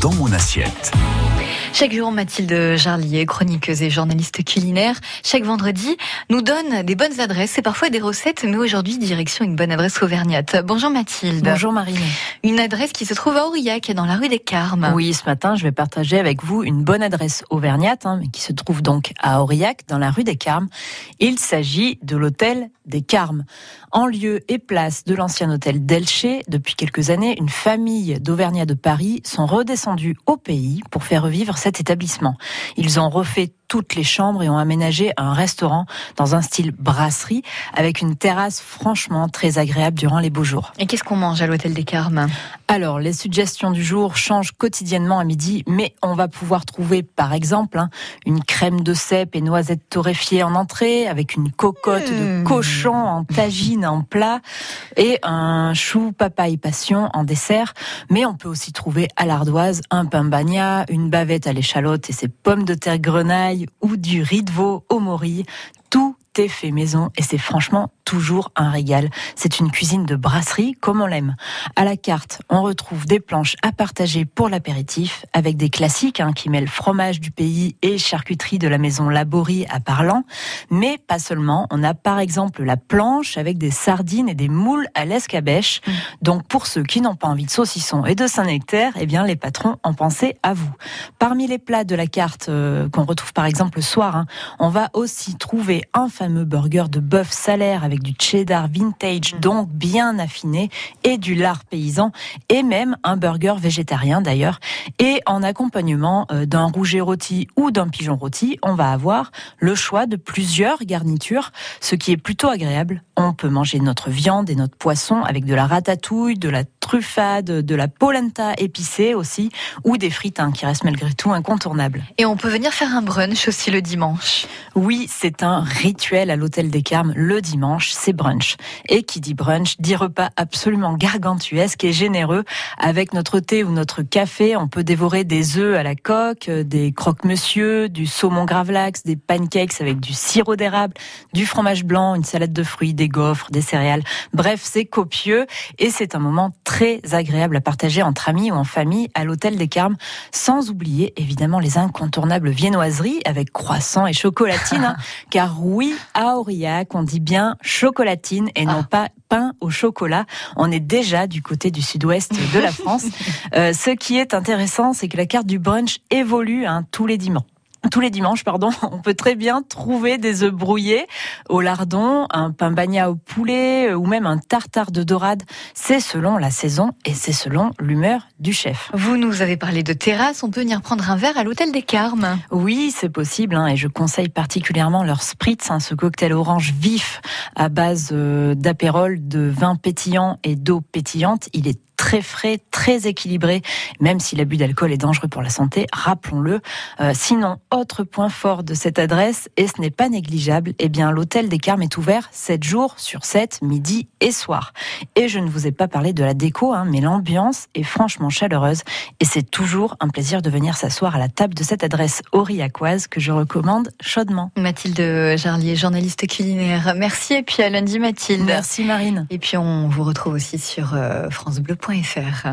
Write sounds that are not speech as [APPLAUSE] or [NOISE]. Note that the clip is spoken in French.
Dans mon assiette. Chaque jour, Mathilde Jarlier, chroniqueuse et journaliste culinaire, chaque vendredi, nous donne des bonnes adresses et parfois des recettes, mais aujourd'hui, direction une bonne adresse auvergnate. Bonjour Mathilde. Bonjour Marine. Une adresse qui se trouve à Aurillac, dans la rue des Carmes. Oui, ce matin, je vais partager avec vous une bonne adresse auvergnate, hein, qui se trouve donc à Aurillac, dans la rue des Carmes. Il s'agit de l'hôtel des Carmes. En lieu et place de l'ancien hôtel Delché, depuis quelques années, une famille d'Auvergnats de Paris sont redescendus au pays pour faire revivre cet établissement. Ils ont refait toutes les chambres et ont aménagé un restaurant dans un style brasserie avec une terrasse franchement très agréable durant les beaux jours. Et qu'est-ce qu'on mange à l'hôtel des Carmes? Alors, les suggestions du jour changent quotidiennement à midi, mais on va pouvoir trouver par exemple hein, une crème de cèpe et noisettes torréfiées en entrée avec une cocotte de mmh. cochon en tagine en plat et un chou papaye passion en dessert. Mais on peut aussi trouver à l'ardoise un pain bagna, une bavette à l'échalote et ses pommes de terre grenaille ou du riz de veau au mori. Tout est fait maison et c'est franchement toujours un régal. C'est une cuisine de brasserie comme on l'aime. À la carte, on retrouve des planches à partager pour l'apéritif avec des classiques hein, qui mêlent fromage du pays et charcuterie de la maison Laborie à Parlant. Mais pas seulement. On a par exemple la planche avec des sardines et des moules à l'escabèche. Mmh. Donc pour ceux qui n'ont pas envie de saucisson et de Saint-Nectaire, eh bien les patrons en pensaient à vous. Parmi les plats de la carte euh, qu'on retrouve par exemple le soir, hein, on va aussi trouver un fameux burger de bœuf salaire avec du cheddar vintage, donc bien affiné, et du lard paysan, et même un burger végétarien d'ailleurs. Et en accompagnement euh, d'un rouget rôti ou d'un pigeon rôti, on va avoir le choix de plusieurs garnitures, ce qui est plutôt agréable. On peut manger notre viande et notre poisson avec de la ratatouille, de la truffade, de la polenta épicée aussi, ou des frites hein, qui restent malgré tout incontournables. Et on peut venir faire un brunch aussi le dimanche. Oui, c'est un rituel à l'hôtel des Carmes le dimanche c'est brunch. Et qui dit brunch dit repas absolument gargantuesque et généreux. Avec notre thé ou notre café, on peut dévorer des œufs à la coque, des croque-monsieur, du saumon gravlax, des pancakes avec du sirop d'érable, du fromage blanc, une salade de fruits, des gaufres, des céréales. Bref, c'est copieux et c'est un moment très agréable à partager entre amis ou en famille à l'hôtel des Carmes, sans oublier évidemment les incontournables viennoiseries avec croissants et chocolatine. Hein. [LAUGHS] car oui, à Aurillac, on dit bien chocolat chocolatine et non ah. pas pain au chocolat. On est déjà du côté du sud-ouest de la [LAUGHS] France. Euh, ce qui est intéressant, c'est que la carte du brunch évolue hein, tous les dimanches tous les dimanches, pardon, [LAUGHS] on peut très bien trouver des œufs brouillés au lardon, un pain bagna au poulet euh, ou même un tartare de dorade. C'est selon la saison et c'est selon l'humeur du chef. Vous nous avez parlé de terrasse, on peut venir prendre un verre à l'hôtel des Carmes. Oui, c'est possible hein, et je conseille particulièrement leur spritz, hein, ce cocktail orange vif à base euh, d'apérole, de vin pétillant et d'eau pétillante. Il est très frais, très équilibré, même si l'abus d'alcool est dangereux pour la santé, rappelons-le. Euh, sinon, autre point fort de cette adresse, et ce n'est pas négligeable, eh bien l'hôtel des Carmes est ouvert 7 jours sur 7, midi et soir. Et je ne vous ai pas parlé de la déco, hein, mais l'ambiance est franchement chaleureuse, et c'est toujours un plaisir de venir s'asseoir à la table de cette adresse aurillacoise que je recommande chaudement. Mathilde Jarlier, journaliste culinaire. Merci, et puis à lundi Mathilde. Merci Marine. Et puis on vous retrouve aussi sur euh, francebleu.fr.